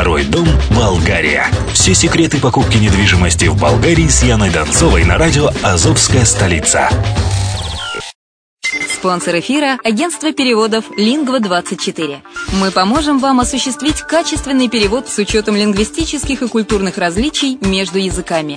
Второй дом Болгария. Все секреты покупки недвижимости в Болгарии с Яной Донцовой на радио «Азовская столица». Спонсор эфира – агентство переводов «Лингва-24». Мы поможем вам осуществить качественный перевод с учетом лингвистических и культурных различий между языками.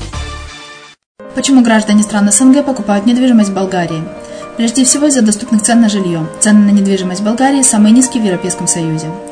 Почему граждане стран СНГ покупают недвижимость в Болгарии? Прежде всего из-за доступных цен на жилье. Цены на недвижимость в Болгарии самые низкие в Европейском Союзе.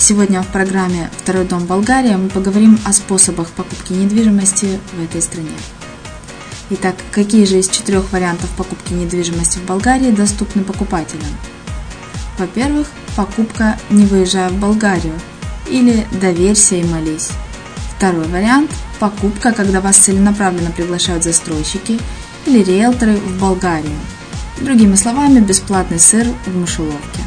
Сегодня в программе «Второй дом Болгария» мы поговорим о способах покупки недвижимости в этой стране. Итак, какие же из четырех вариантов покупки недвижимости в Болгарии доступны покупателям? Во-первых, покупка не выезжая в Болгарию или доверься и молись. Второй вариант – покупка, когда вас целенаправленно приглашают застройщики или риэлторы в Болгарию. Другими словами, бесплатный сыр в мышеловке.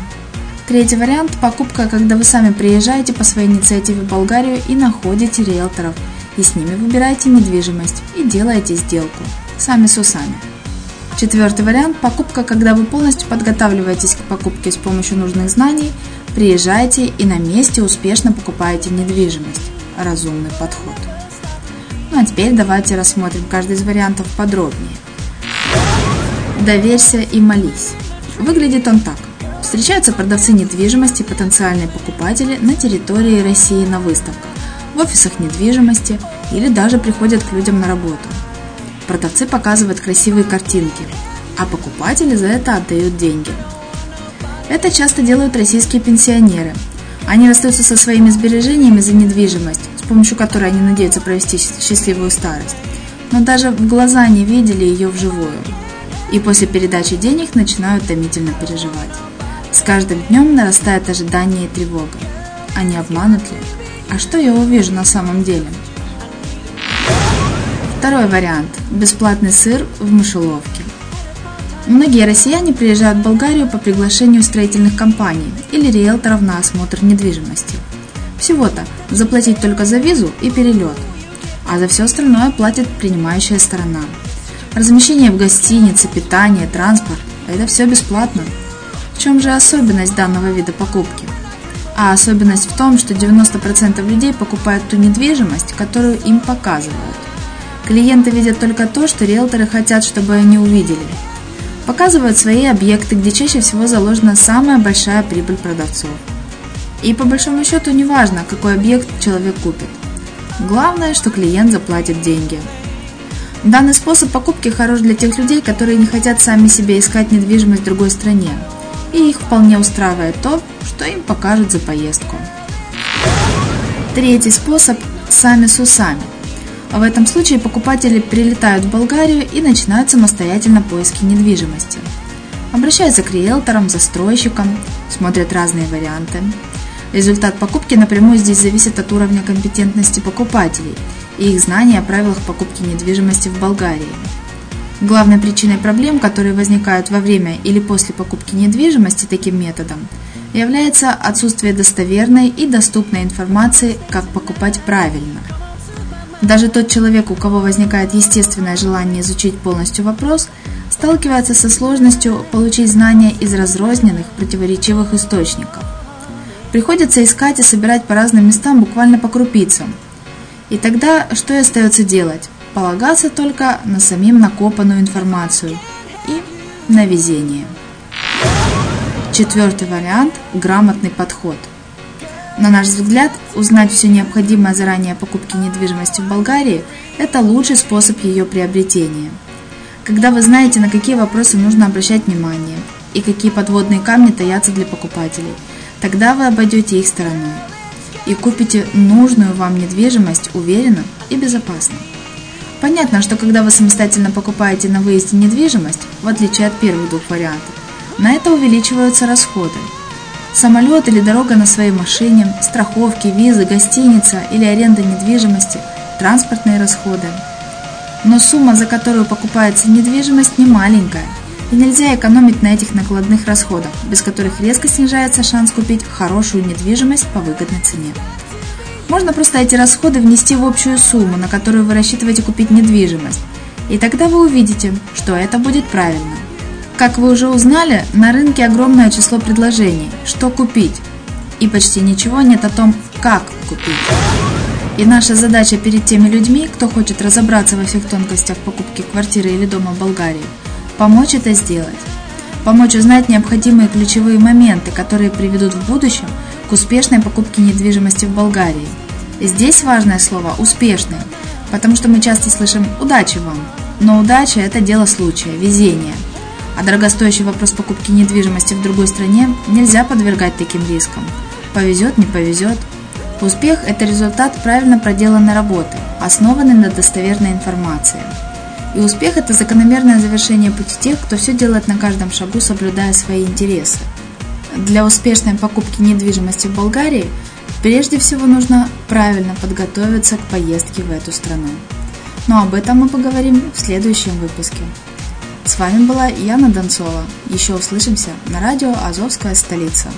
Третий вариант – покупка, когда вы сами приезжаете по своей инициативе в Болгарию и находите риэлторов, и с ними выбираете недвижимость и делаете сделку, сами с усами. Четвертый вариант – покупка, когда вы полностью подготавливаетесь к покупке с помощью нужных знаний, приезжаете и на месте успешно покупаете недвижимость. Разумный подход. Ну а теперь давайте рассмотрим каждый из вариантов подробнее. Доверься и молись. Выглядит он так – Встречаются продавцы недвижимости, потенциальные покупатели на территории России на выставках, в офисах недвижимости или даже приходят к людям на работу. Продавцы показывают красивые картинки, а покупатели за это отдают деньги. Это часто делают российские пенсионеры. Они расстаются со своими сбережениями за недвижимость, с помощью которой они надеются провести счастливую старость, но даже в глаза не видели ее вживую. И после передачи денег начинают томительно переживать. С каждым днем нарастает ожидание и тревога. А не обманут ли? А что я увижу на самом деле? Второй вариант – бесплатный сыр в мышеловке. Многие россияне приезжают в Болгарию по приглашению строительных компаний или риэлторов на осмотр недвижимости. Всего-то заплатить только за визу и перелет, а за все остальное платит принимающая сторона. Размещение в гостинице, питание, транспорт – это все бесплатно – чем же особенность данного вида покупки? А особенность в том, что 90% людей покупают ту недвижимость, которую им показывают. Клиенты видят только то, что риэлторы хотят, чтобы они увидели. Показывают свои объекты, где чаще всего заложена самая большая прибыль продавцов. И по большому счету не важно, какой объект человек купит. Главное, что клиент заплатит деньги. Данный способ покупки хорош для тех людей, которые не хотят сами себе искать недвижимость в другой стране, и их вполне устраивает то, что им покажут за поездку. Третий способ – сами с усами. В этом случае покупатели прилетают в Болгарию и начинают самостоятельно поиски недвижимости. Обращаются к риэлторам, застройщикам, смотрят разные варианты. Результат покупки напрямую здесь зависит от уровня компетентности покупателей и их знания о правилах покупки недвижимости в Болгарии. Главной причиной проблем, которые возникают во время или после покупки недвижимости таким методом, является отсутствие достоверной и доступной информации, как покупать правильно. Даже тот человек, у кого возникает естественное желание изучить полностью вопрос, сталкивается со сложностью получить знания из разрозненных, противоречивых источников. Приходится искать и собирать по разным местам буквально по крупицам. И тогда что и остается делать? Полагаться только на самим накопанную информацию и на везение. Четвертый вариант – грамотный подход. На наш взгляд, узнать все необходимое заранее о покупке недвижимости в Болгарии – это лучший способ ее приобретения. Когда вы знаете, на какие вопросы нужно обращать внимание и какие подводные камни таятся для покупателей, тогда вы обойдете их стороной и купите нужную вам недвижимость уверенно и безопасно. Понятно, что когда вы самостоятельно покупаете на выезде недвижимость, в отличие от первых двух вариантов, на это увеличиваются расходы. Самолет или дорога на своей машине, страховки, визы, гостиница или аренда недвижимости, транспортные расходы. Но сумма, за которую покупается недвижимость, не маленькая, и нельзя экономить на этих накладных расходах, без которых резко снижается шанс купить хорошую недвижимость по выгодной цене. Можно просто эти расходы внести в общую сумму, на которую вы рассчитываете купить недвижимость, и тогда вы увидите, что это будет правильно. Как вы уже узнали, на рынке огромное число предложений, что купить, и почти ничего нет о том, как купить. И наша задача перед теми людьми, кто хочет разобраться во всех тонкостях покупки квартиры или дома в Болгарии, помочь это сделать. Помочь узнать необходимые ключевые моменты, которые приведут в будущем к успешной покупке недвижимости в Болгарии. И здесь важное слово «успешный», потому что мы часто слышим «удачи вам», но удача – это дело случая, везение – а дорогостоящий вопрос покупки недвижимости в другой стране нельзя подвергать таким рискам. Повезет, не повезет. Успех – это результат правильно проделанной работы, основанной на достоверной информации. И успех – это закономерное завершение пути тех, кто все делает на каждом шагу, соблюдая свои интересы. Для успешной покупки недвижимости в Болгарии прежде всего нужно правильно подготовиться к поездке в эту страну. Но об этом мы поговорим в следующем выпуске. С вами была Яна Донцова. Еще услышимся на радио «Азовская столица».